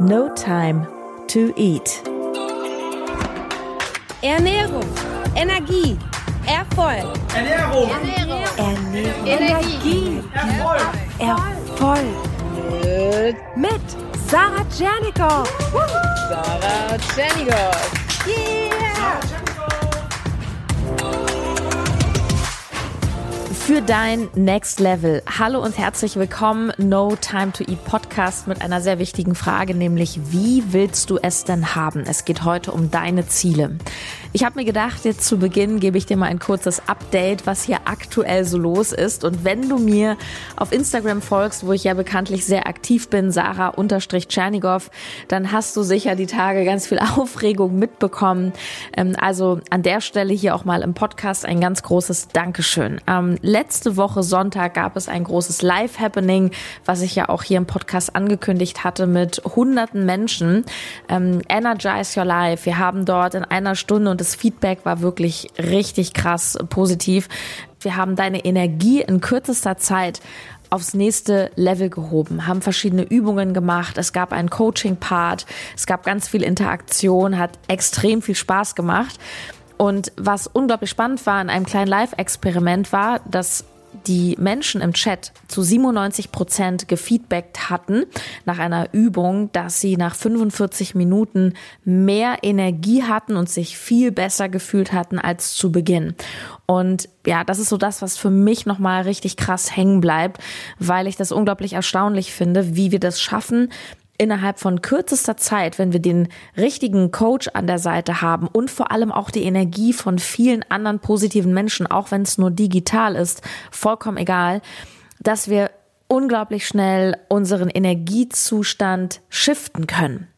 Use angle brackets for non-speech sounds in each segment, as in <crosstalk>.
No Time to Eat. Ernährung, Energie, Erfolg. Ernährung, Ernährung, Ernährung. Energie, Erfolg, Erfolg. mit Sarah Tschernikow. Sarah Tschernigow. Yeah! Für dein Next Level. Hallo und herzlich willkommen. No Time to Eat Podcast mit einer sehr wichtigen Frage, nämlich wie willst du es denn haben? Es geht heute um deine Ziele. Ich habe mir gedacht, jetzt zu Beginn gebe ich dir mal ein kurzes Update, was hier aktuell so los ist. Und wenn du mir auf Instagram folgst, wo ich ja bekanntlich sehr aktiv bin, Sarah-Tschernigow, dann hast du sicher die Tage ganz viel <laughs> Aufregung mitbekommen. Ähm, also an der Stelle hier auch mal im Podcast ein ganz großes Dankeschön. Ähm, letzte Woche Sonntag gab es ein großes Live-Happening, was ich ja auch hier im Podcast angekündigt hatte mit hunderten Menschen. Ähm, Energize Your Life. Wir haben dort in einer Stunde und das Feedback war wirklich richtig krass positiv. Wir haben deine Energie in kürzester Zeit aufs nächste Level gehoben, haben verschiedene Übungen gemacht, es gab einen Coaching-Part, es gab ganz viel Interaktion, hat extrem viel Spaß gemacht. Und was unglaublich spannend war in einem kleinen Live-Experiment war, dass die Menschen im Chat zu 97 Prozent gefeedbackt hatten nach einer Übung, dass sie nach 45 Minuten mehr Energie hatten und sich viel besser gefühlt hatten als zu Beginn. Und ja, das ist so das, was für mich nochmal richtig krass hängen bleibt, weil ich das unglaublich erstaunlich finde, wie wir das schaffen, innerhalb von kürzester Zeit, wenn wir den richtigen Coach an der Seite haben und vor allem auch die Energie von vielen anderen positiven Menschen, auch wenn es nur digital ist, vollkommen egal, dass wir unglaublich schnell unseren Energiezustand shiften können.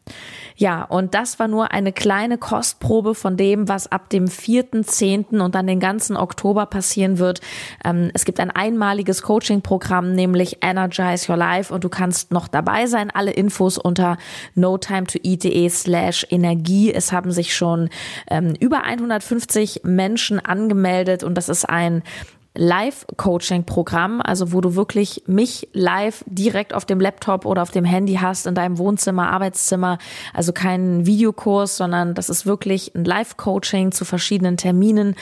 Ja, und das war nur eine kleine Kostprobe von dem, was ab dem 4.10. und dann den ganzen Oktober passieren wird. Ähm, es gibt ein einmaliges Coaching-Programm, nämlich Energize Your Life und du kannst noch dabei sein. Alle Infos unter notimetoeat.de slash Energie. Es haben sich schon ähm, über 150 Menschen angemeldet und das ist ein Live-Coaching-Programm, also wo du wirklich mich live direkt auf dem Laptop oder auf dem Handy hast in deinem Wohnzimmer, Arbeitszimmer. Also kein Videokurs, sondern das ist wirklich ein Live-Coaching zu verschiedenen Terminen.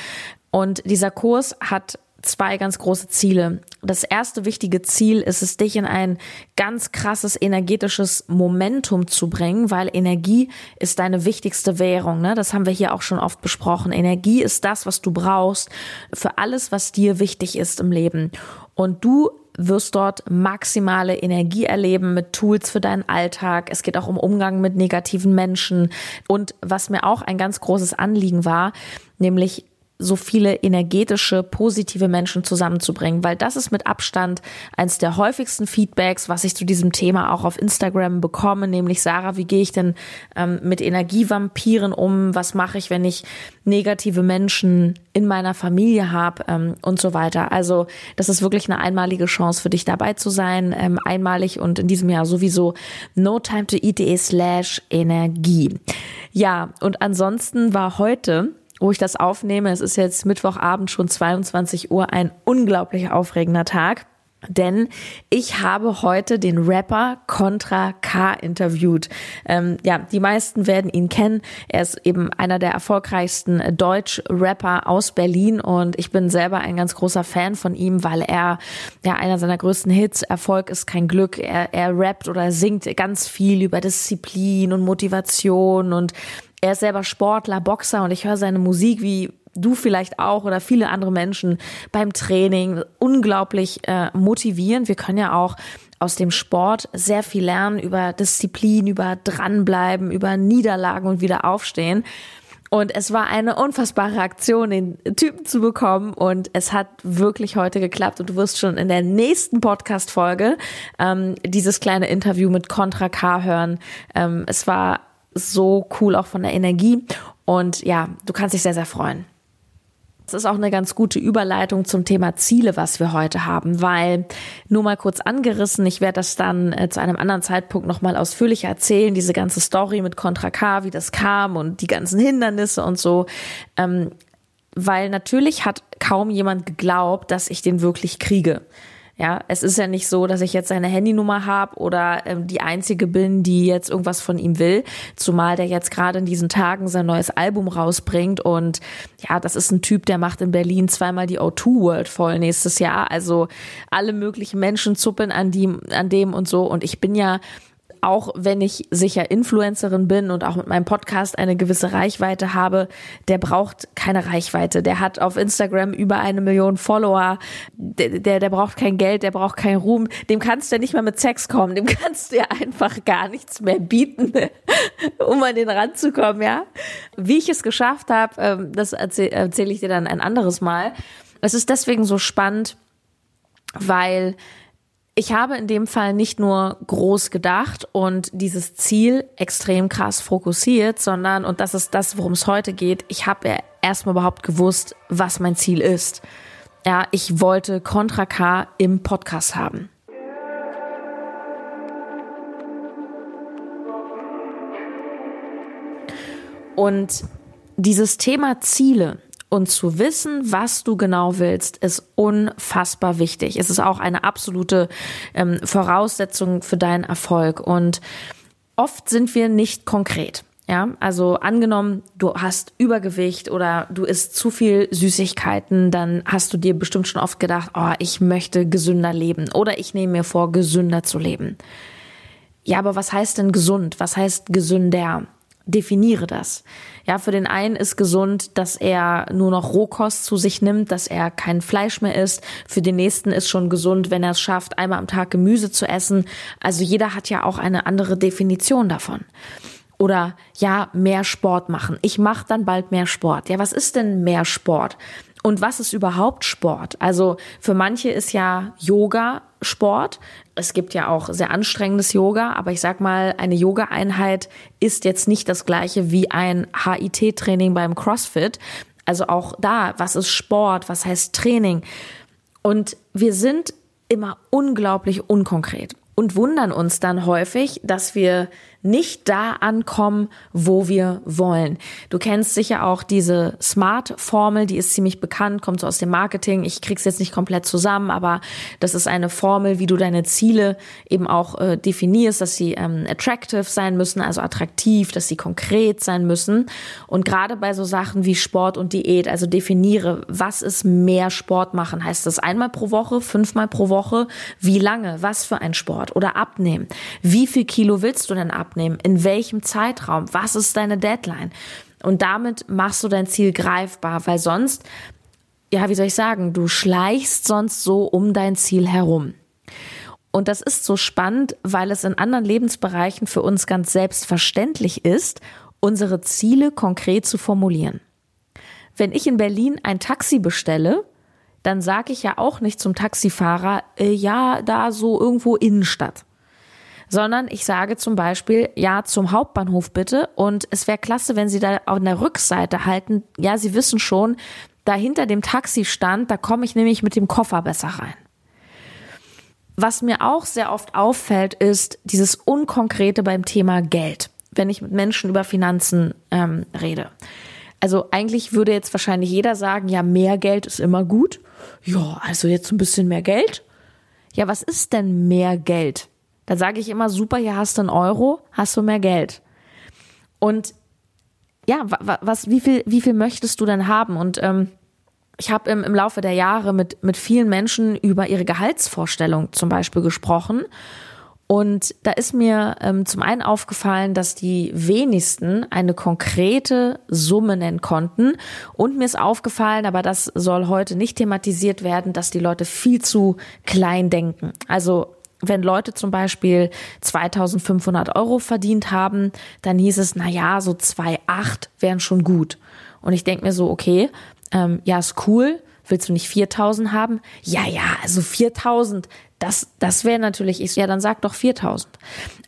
Und dieser Kurs hat zwei ganz große Ziele. Das erste wichtige Ziel ist es, dich in ein ganz krasses energetisches Momentum zu bringen, weil Energie ist deine wichtigste Währung. Ne? Das haben wir hier auch schon oft besprochen. Energie ist das, was du brauchst für alles, was dir wichtig ist im Leben. Und du wirst dort maximale Energie erleben mit Tools für deinen Alltag. Es geht auch um Umgang mit negativen Menschen. Und was mir auch ein ganz großes Anliegen war, nämlich so viele energetische, positive Menschen zusammenzubringen, weil das ist mit Abstand eins der häufigsten Feedbacks, was ich zu diesem Thema auch auf Instagram bekomme, nämlich Sarah, wie gehe ich denn ähm, mit Energievampiren um? Was mache ich, wenn ich negative Menschen in meiner Familie habe ähm, und so weiter? Also das ist wirklich eine einmalige Chance für dich dabei zu sein, ähm, einmalig und in diesem Jahr sowieso no time to eat slash Energie. Ja, und ansonsten war heute wo ich das aufnehme, es ist jetzt Mittwochabend schon 22 Uhr, ein unglaublich aufregender Tag. Denn ich habe heute den Rapper Contra K interviewt. Ähm, ja, die meisten werden ihn kennen. Er ist eben einer der erfolgreichsten Deutsch-Rapper aus Berlin und ich bin selber ein ganz großer Fan von ihm, weil er ja einer seiner größten Hits, Erfolg ist kein Glück. Er, er rappt oder singt ganz viel über Disziplin und Motivation und er ist selber Sportler, Boxer und ich höre seine Musik wie du vielleicht auch oder viele andere Menschen beim Training unglaublich äh, motivieren. Wir können ja auch aus dem Sport sehr viel lernen über Disziplin, über dranbleiben, über Niederlagen und wieder aufstehen. Und es war eine unfassbare Aktion, den Typen zu bekommen. Und es hat wirklich heute geklappt. Und du wirst schon in der nächsten Podcast-Folge ähm, dieses kleine Interview mit Contra K hören. Ähm, es war so cool auch von der Energie. Und ja, du kannst dich sehr, sehr freuen. Das ist auch eine ganz gute Überleitung zum Thema Ziele, was wir heute haben, weil nur mal kurz angerissen, ich werde das dann äh, zu einem anderen Zeitpunkt nochmal ausführlicher erzählen, diese ganze Story mit Contra K, wie das kam und die ganzen Hindernisse und so. Ähm, weil natürlich hat kaum jemand geglaubt, dass ich den wirklich kriege. Ja, es ist ja nicht so, dass ich jetzt seine Handynummer habe oder ähm, die einzige bin, die jetzt irgendwas von ihm will, zumal der jetzt gerade in diesen Tagen sein neues Album rausbringt und ja, das ist ein Typ, der macht in Berlin zweimal die O2 World voll nächstes Jahr, also alle möglichen Menschen zuppeln an dem an dem und so. Und ich bin ja auch wenn ich sicher Influencerin bin und auch mit meinem Podcast eine gewisse Reichweite habe, der braucht keine Reichweite. Der hat auf Instagram über eine Million Follower. Der, der, der braucht kein Geld, der braucht keinen Ruhm. Dem kannst du ja nicht mal mit Sex kommen. Dem kannst du ja einfach gar nichts mehr bieten, <laughs> um an den Rand zu kommen, ja. Wie ich es geschafft habe, ähm, das erzähle erzähl ich dir dann ein anderes Mal. Es ist deswegen so spannend, weil ich habe in dem Fall nicht nur groß gedacht und dieses Ziel extrem krass fokussiert, sondern, und das ist das, worum es heute geht, ich habe ja erstmal überhaupt gewusst, was mein Ziel ist. Ja, ich wollte Contra K im Podcast haben. Und dieses Thema Ziele, und zu wissen, was du genau willst, ist unfassbar wichtig. Es ist auch eine absolute ähm, Voraussetzung für deinen Erfolg. Und oft sind wir nicht konkret. Ja, also angenommen, du hast Übergewicht oder du isst zu viel Süßigkeiten, dann hast du dir bestimmt schon oft gedacht, oh, ich möchte gesünder leben oder ich nehme mir vor, gesünder zu leben. Ja, aber was heißt denn gesund? Was heißt gesünder? Definiere das. Ja, für den einen ist gesund, dass er nur noch Rohkost zu sich nimmt, dass er kein Fleisch mehr isst. Für den nächsten ist schon gesund, wenn er es schafft, einmal am Tag Gemüse zu essen. Also jeder hat ja auch eine andere Definition davon. Oder ja, mehr Sport machen. Ich mache dann bald mehr Sport. Ja, was ist denn mehr Sport? Und was ist überhaupt Sport? Also für manche ist ja Yoga Sport. Es gibt ja auch sehr anstrengendes Yoga, aber ich sag mal, eine Yoga-Einheit ist jetzt nicht das gleiche wie ein HIT-Training beim CrossFit. Also auch da, was ist Sport? Was heißt Training? Und wir sind immer unglaublich unkonkret und wundern uns dann häufig, dass wir nicht da ankommen, wo wir wollen. Du kennst sicher auch diese Smart-Formel, die ist ziemlich bekannt, kommt so aus dem Marketing. Ich krieg's jetzt nicht komplett zusammen, aber das ist eine Formel, wie du deine Ziele eben auch äh, definierst, dass sie ähm, attractive sein müssen, also attraktiv, dass sie konkret sein müssen. Und gerade bei so Sachen wie Sport und Diät, also definiere, was ist mehr Sport machen? Heißt das einmal pro Woche, fünfmal pro Woche? Wie lange? Was für ein Sport? Oder abnehmen? Wie viel Kilo willst du denn abnehmen? Abnehmen? In welchem Zeitraum? Was ist deine Deadline? Und damit machst du dein Ziel greifbar, weil sonst, ja, wie soll ich sagen, du schleichst sonst so um dein Ziel herum. Und das ist so spannend, weil es in anderen Lebensbereichen für uns ganz selbstverständlich ist, unsere Ziele konkret zu formulieren. Wenn ich in Berlin ein Taxi bestelle, dann sage ich ja auch nicht zum Taxifahrer, äh, ja, da so irgendwo Innenstadt sondern ich sage zum Beispiel, ja, zum Hauptbahnhof bitte. Und es wäre klasse, wenn Sie da an der Rückseite halten. Ja, Sie wissen schon, da hinter dem Taxistand, da komme ich nämlich mit dem Koffer besser rein. Was mir auch sehr oft auffällt, ist dieses Unkonkrete beim Thema Geld, wenn ich mit Menschen über Finanzen ähm, rede. Also eigentlich würde jetzt wahrscheinlich jeder sagen, ja, mehr Geld ist immer gut. Ja, also jetzt ein bisschen mehr Geld. Ja, was ist denn mehr Geld? Da sage ich immer, super, hier hast du einen Euro, hast du mehr Geld. Und ja, was, wie viel, wie viel möchtest du denn haben? Und ähm, ich habe im, im Laufe der Jahre mit, mit vielen Menschen über ihre Gehaltsvorstellung zum Beispiel gesprochen. Und da ist mir ähm, zum einen aufgefallen, dass die wenigsten eine konkrete Summe nennen konnten. Und mir ist aufgefallen, aber das soll heute nicht thematisiert werden, dass die Leute viel zu klein denken. Also wenn Leute zum Beispiel 2500 Euro verdient haben, dann hieß es, na ja, so 2,8 wären schon gut. Und ich denke mir so, okay, ähm, ja, ist cool. Willst du nicht 4000 haben? Ja, ja, also 4000, das, das wäre natürlich, ich, ja, dann sag doch 4000.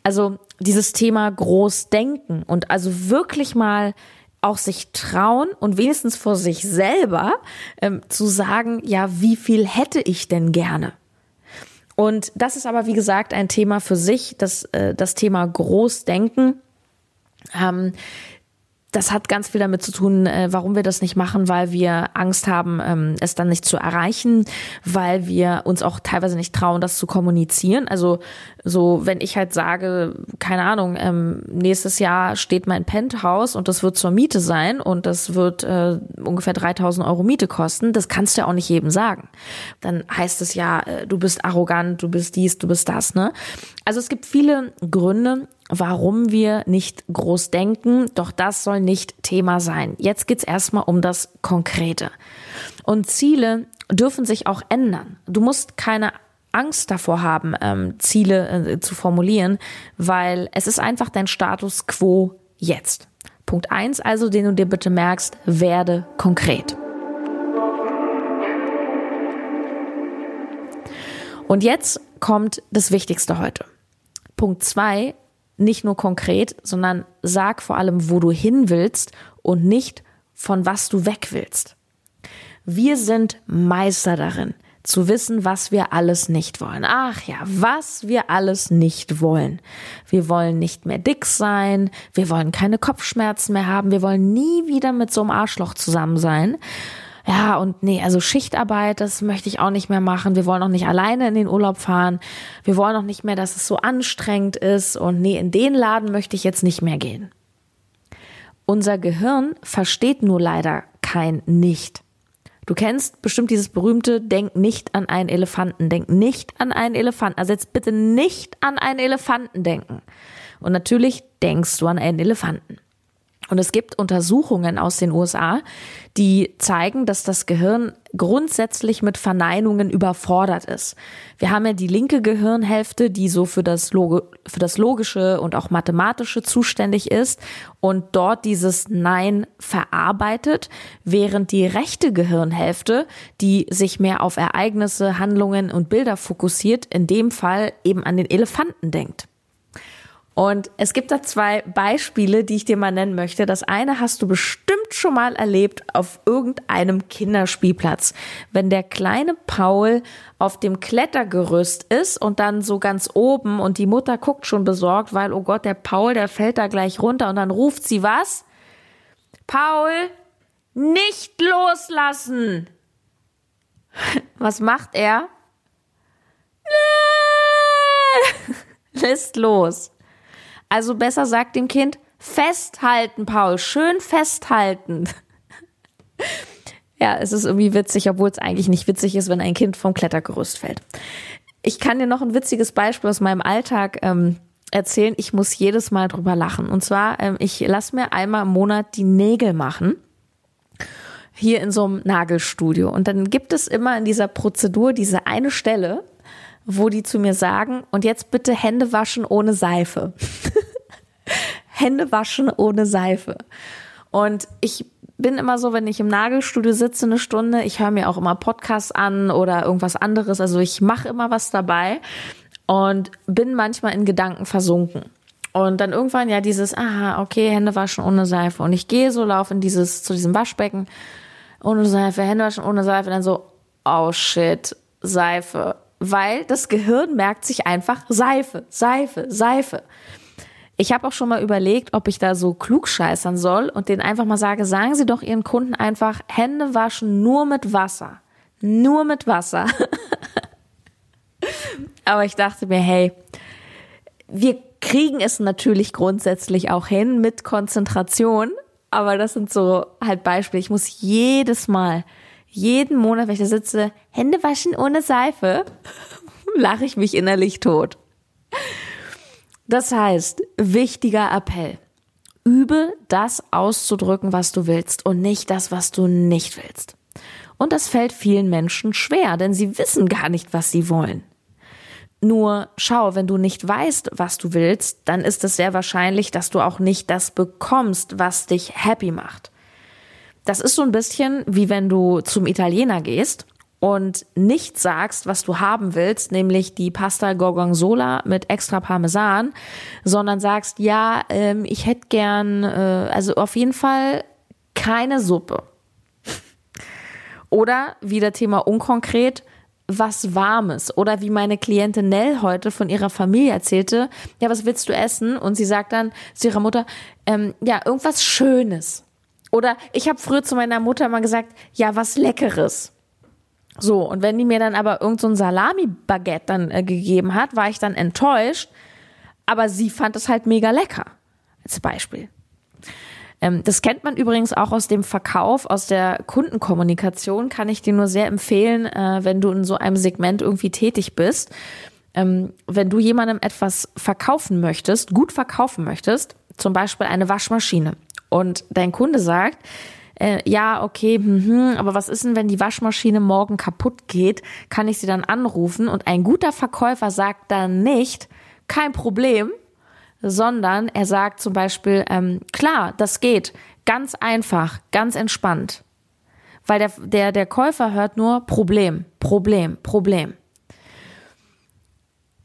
Also dieses Thema groß denken und also wirklich mal auch sich trauen und wenigstens vor sich selber ähm, zu sagen, ja, wie viel hätte ich denn gerne? Und das ist aber, wie gesagt, ein Thema für sich, das, äh, das Thema Großdenken. Ähm, das hat ganz viel damit zu tun, äh, warum wir das nicht machen, weil wir Angst haben, ähm, es dann nicht zu erreichen, weil wir uns auch teilweise nicht trauen, das zu kommunizieren. Also so, wenn ich halt sage, keine Ahnung, ähm, nächstes Jahr steht mein Penthouse und das wird zur Miete sein und das wird äh, ungefähr 3000 Euro Miete kosten, das kannst du ja auch nicht jedem sagen. Dann heißt es ja, äh, du bist arrogant, du bist dies, du bist das, ne? Also es gibt viele Gründe, warum wir nicht groß denken, doch das soll nicht Thema sein. Jetzt geht's erstmal um das Konkrete. Und Ziele dürfen sich auch ändern. Du musst keine Angst davor haben, ähm, Ziele äh, zu formulieren, weil es ist einfach dein Status quo jetzt. Punkt eins also, den du dir bitte merkst, werde konkret. Und jetzt kommt das Wichtigste heute. Punkt zwei nicht nur konkret, sondern sag vor allem, wo du hin willst und nicht von was du weg willst. Wir sind Meister darin, zu wissen, was wir alles nicht wollen. Ach ja, was wir alles nicht wollen. Wir wollen nicht mehr dick sein, wir wollen keine Kopfschmerzen mehr haben, wir wollen nie wieder mit so einem Arschloch zusammen sein ja, und nee, also Schichtarbeit, das möchte ich auch nicht mehr machen. Wir wollen auch nicht alleine in den Urlaub fahren. Wir wollen auch nicht mehr, dass es so anstrengend ist. Und nee, in den Laden möchte ich jetzt nicht mehr gehen. Unser Gehirn versteht nur leider kein Nicht. Du kennst bestimmt dieses berühmte Denk nicht an einen Elefanten. Denk nicht an einen Elefanten. Also jetzt bitte nicht an einen Elefanten denken. Und natürlich denkst du an einen Elefanten. Und es gibt Untersuchungen aus den USA, die zeigen, dass das Gehirn grundsätzlich mit Verneinungen überfordert ist. Wir haben ja die linke Gehirnhälfte, die so für das, Log für das Logische und auch Mathematische zuständig ist und dort dieses Nein verarbeitet, während die rechte Gehirnhälfte, die sich mehr auf Ereignisse, Handlungen und Bilder fokussiert, in dem Fall eben an den Elefanten denkt. Und es gibt da zwei Beispiele, die ich dir mal nennen möchte. Das eine hast du bestimmt schon mal erlebt auf irgendeinem Kinderspielplatz. Wenn der kleine Paul auf dem Klettergerüst ist und dann so ganz oben und die Mutter guckt schon besorgt, weil, oh Gott, der Paul, der fällt da gleich runter und dann ruft sie was? Paul, nicht loslassen! <laughs> Was macht er? <laughs> Lässt los. Also besser sagt dem Kind, festhalten, Paul, schön festhalten. ja, es ist irgendwie witzig, obwohl es eigentlich nicht witzig ist, wenn ein Kind vom Klettergerüst fällt. Ich kann dir noch ein witziges Beispiel aus meinem Alltag ähm, erzählen. Ich muss jedes Mal drüber lachen. Und zwar, ähm, ich lasse mir einmal im Monat die Nägel machen hier in so einem Nagelstudio. Und dann gibt es immer in dieser Prozedur diese eine Stelle, wo die zu mir sagen, und jetzt bitte Hände waschen ohne Seife. <laughs> Hände waschen ohne Seife. Und ich bin immer so, wenn ich im Nagelstudio sitze eine Stunde, ich höre mir auch immer Podcasts an oder irgendwas anderes. Also ich mache immer was dabei und bin manchmal in Gedanken versunken. Und dann irgendwann ja dieses, aha, okay, Hände waschen ohne Seife. Und ich gehe so, laufe in dieses, zu diesem Waschbecken ohne Seife, Hände waschen ohne Seife. Und dann so, oh shit, Seife weil das Gehirn merkt sich einfach Seife, Seife, Seife. Ich habe auch schon mal überlegt, ob ich da so klug scheißern soll und denen einfach mal sage, sagen Sie doch Ihren Kunden einfach, Hände waschen nur mit Wasser. Nur mit Wasser. <laughs> Aber ich dachte mir, hey, wir kriegen es natürlich grundsätzlich auch hin mit Konzentration. Aber das sind so halt Beispiele. Ich muss jedes Mal jeden Monat, wenn ich da sitze, Hände waschen ohne Seife, <laughs> lache ich mich innerlich tot. Das heißt, wichtiger Appell. Übe das auszudrücken, was du willst und nicht das, was du nicht willst. Und das fällt vielen Menschen schwer, denn sie wissen gar nicht, was sie wollen. Nur schau, wenn du nicht weißt, was du willst, dann ist es sehr wahrscheinlich, dass du auch nicht das bekommst, was dich happy macht. Das ist so ein bisschen wie wenn du zum Italiener gehst und nicht sagst, was du haben willst, nämlich die Pasta Gorgonzola mit extra Parmesan, sondern sagst, ja, ähm, ich hätte gern, äh, also auf jeden Fall keine Suppe. Oder wieder Thema unkonkret, was Warmes. Oder wie meine Klientin Nell heute von ihrer Familie erzählte, ja, was willst du essen? Und sie sagt dann zu ihrer Mutter, ähm, ja, irgendwas Schönes. Oder ich habe früher zu meiner Mutter mal gesagt, ja, was Leckeres. So, und wenn die mir dann aber irgend so Salami-Baguette dann äh, gegeben hat, war ich dann enttäuscht. Aber sie fand es halt mega lecker. Als Beispiel. Ähm, das kennt man übrigens auch aus dem Verkauf, aus der Kundenkommunikation. Kann ich dir nur sehr empfehlen, äh, wenn du in so einem Segment irgendwie tätig bist. Ähm, wenn du jemandem etwas verkaufen möchtest, gut verkaufen möchtest, zum Beispiel eine Waschmaschine, und dein Kunde sagt, äh, ja, okay, hm, aber was ist denn, wenn die Waschmaschine morgen kaputt geht? Kann ich sie dann anrufen? Und ein guter Verkäufer sagt dann nicht, kein Problem, sondern er sagt zum Beispiel, ähm, klar, das geht, ganz einfach, ganz entspannt. Weil der, der, der Käufer hört nur Problem, Problem, Problem.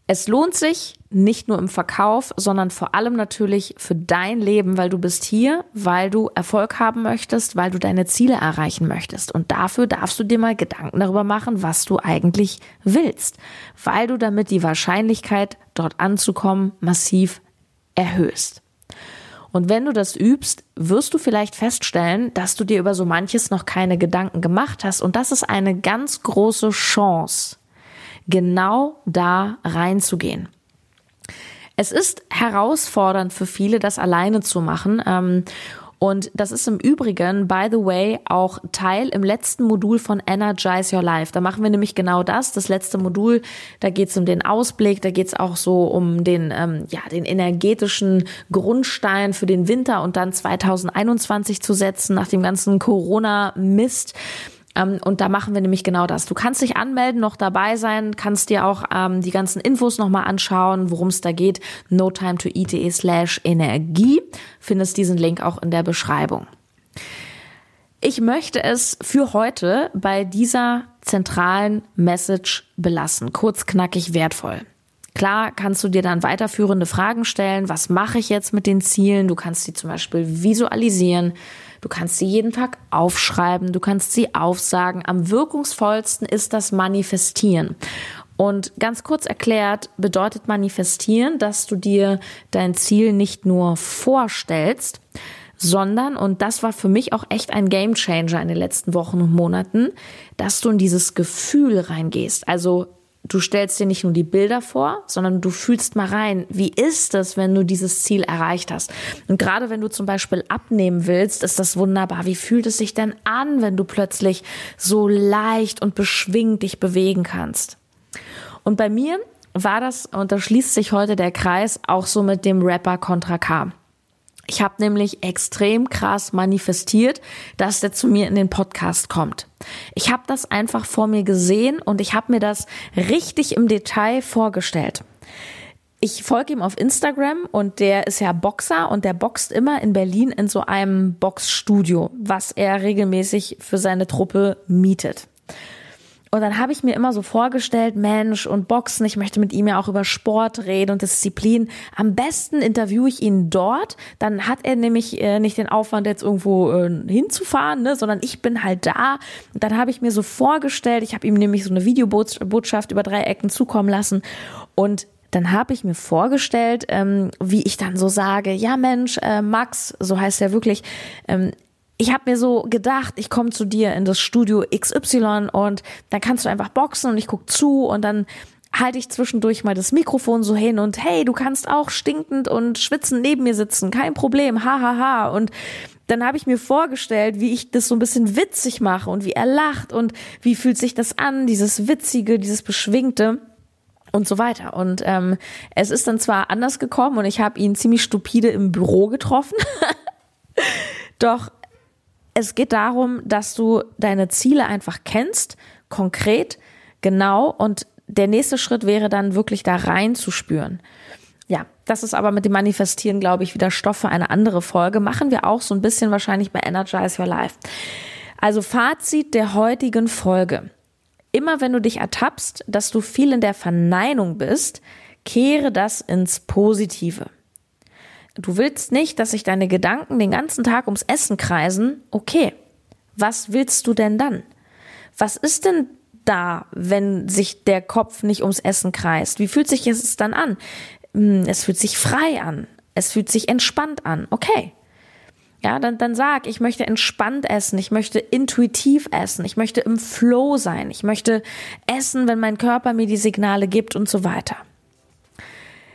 Es lohnt sich nicht nur im Verkauf, sondern vor allem natürlich für dein Leben, weil du bist hier, weil du Erfolg haben möchtest, weil du deine Ziele erreichen möchtest. Und dafür darfst du dir mal Gedanken darüber machen, was du eigentlich willst, weil du damit die Wahrscheinlichkeit, dort anzukommen, massiv erhöhst. Und wenn du das übst, wirst du vielleicht feststellen, dass du dir über so manches noch keine Gedanken gemacht hast. Und das ist eine ganz große Chance genau da reinzugehen. Es ist herausfordernd für viele, das alleine zu machen. Ähm, und das ist im Übrigen, by the way, auch Teil im letzten Modul von Energize Your Life. Da machen wir nämlich genau das. Das letzte Modul, da geht es um den Ausblick, da geht es auch so um den, ähm, ja, den energetischen Grundstein für den Winter und dann 2021 zu setzen nach dem ganzen Corona-Mist. Ähm, und da machen wir nämlich genau das. Du kannst dich anmelden, noch dabei sein, kannst dir auch ähm, die ganzen Infos nochmal anschauen, worum es da geht. No time to eat.de slash Energie. Findest diesen Link auch in der Beschreibung. Ich möchte es für heute bei dieser zentralen Message belassen. Kurz, knackig, wertvoll. Klar kannst du dir dann weiterführende Fragen stellen. Was mache ich jetzt mit den Zielen? Du kannst sie zum Beispiel visualisieren. Du kannst sie jeden Tag aufschreiben, du kannst sie aufsagen. Am wirkungsvollsten ist das Manifestieren. Und ganz kurz erklärt bedeutet manifestieren, dass du dir dein Ziel nicht nur vorstellst, sondern, und das war für mich auch echt ein Game Changer in den letzten Wochen und Monaten, dass du in dieses Gefühl reingehst. Also du stellst dir nicht nur die Bilder vor, sondern du fühlst mal rein, wie ist es, wenn du dieses Ziel erreicht hast. Und gerade wenn du zum Beispiel abnehmen willst, ist das wunderbar. Wie fühlt es sich denn an, wenn du plötzlich so leicht und beschwingt dich bewegen kannst? Und bei mir war das, und da schließt sich heute der Kreis, auch so mit dem Rapper Contra K. Ich habe nämlich extrem krass manifestiert, dass der zu mir in den Podcast kommt. Ich habe das einfach vor mir gesehen und ich habe mir das richtig im Detail vorgestellt. Ich folge ihm auf Instagram und der ist ja Boxer und der boxt immer in Berlin in so einem Boxstudio, was er regelmäßig für seine Truppe mietet. Und dann habe ich mir immer so vorgestellt, Mensch und Boxen, ich möchte mit ihm ja auch über Sport reden und Disziplin. Am besten interviewe ich ihn dort, dann hat er nämlich äh, nicht den Aufwand, jetzt irgendwo äh, hinzufahren, ne, sondern ich bin halt da. Und dann habe ich mir so vorgestellt, ich habe ihm nämlich so eine Videobotschaft über drei Ecken zukommen lassen und dann habe ich mir vorgestellt, ähm, wie ich dann so sage, ja Mensch, äh, Max, so heißt er wirklich, ähm, ich habe mir so gedacht, ich komme zu dir in das Studio XY und dann kannst du einfach boxen und ich guck zu und dann halte ich zwischendurch mal das Mikrofon so hin und hey, du kannst auch stinkend und schwitzend neben mir sitzen, kein Problem, hahaha. Ha, ha. Und dann habe ich mir vorgestellt, wie ich das so ein bisschen witzig mache und wie er lacht und wie fühlt sich das an, dieses Witzige, dieses Beschwingte und so weiter. Und ähm, es ist dann zwar anders gekommen und ich habe ihn ziemlich stupide im Büro getroffen, <laughs> doch es geht darum, dass du deine Ziele einfach kennst, konkret, genau, und der nächste Schritt wäre dann wirklich da reinzuspüren. Ja, das ist aber mit dem Manifestieren, glaube ich, wieder Stoff für eine andere Folge. Machen wir auch so ein bisschen wahrscheinlich bei Energize Your Life. Also Fazit der heutigen Folge. Immer wenn du dich ertappst, dass du viel in der Verneinung bist, kehre das ins Positive. Du willst nicht, dass sich deine Gedanken den ganzen Tag ums Essen kreisen. Okay, was willst du denn dann? Was ist denn da, wenn sich der Kopf nicht ums Essen kreist? Wie fühlt sich es dann an? Hm, es fühlt sich frei an. Es fühlt sich entspannt an. Okay. Ja, dann, dann sag, ich möchte entspannt essen, ich möchte intuitiv essen, ich möchte im Flow sein, ich möchte essen, wenn mein Körper mir die Signale gibt und so weiter.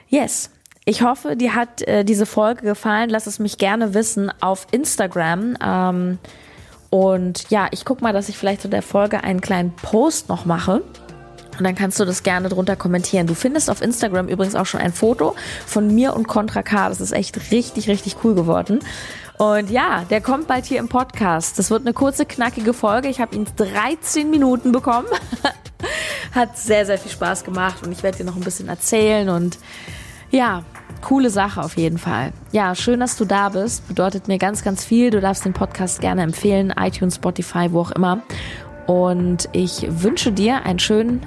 Yes. Ich hoffe, dir hat äh, diese Folge gefallen. Lass es mich gerne wissen auf Instagram. Ähm, und ja, ich guck mal, dass ich vielleicht zu der Folge einen kleinen Post noch mache. Und dann kannst du das gerne drunter kommentieren. Du findest auf Instagram übrigens auch schon ein Foto von mir und Contra K. Das ist echt richtig, richtig cool geworden. Und ja, der kommt bald hier im Podcast. Das wird eine kurze, knackige Folge. Ich habe ihn 13 Minuten bekommen. <laughs> Hat sehr, sehr viel Spaß gemacht und ich werde dir noch ein bisschen erzählen und ja, coole Sache auf jeden Fall. Ja, schön, dass du da bist. Bedeutet mir ganz, ganz viel. Du darfst den Podcast gerne empfehlen, iTunes, Spotify, wo auch immer. Und ich wünsche dir einen schönen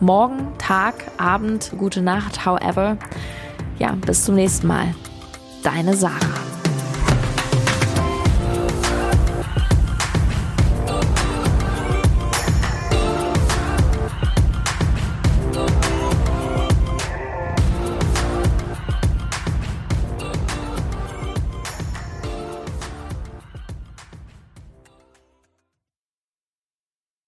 Morgen, Tag, Abend, gute Nacht, however. Ja, bis zum nächsten Mal. Deine Sarah.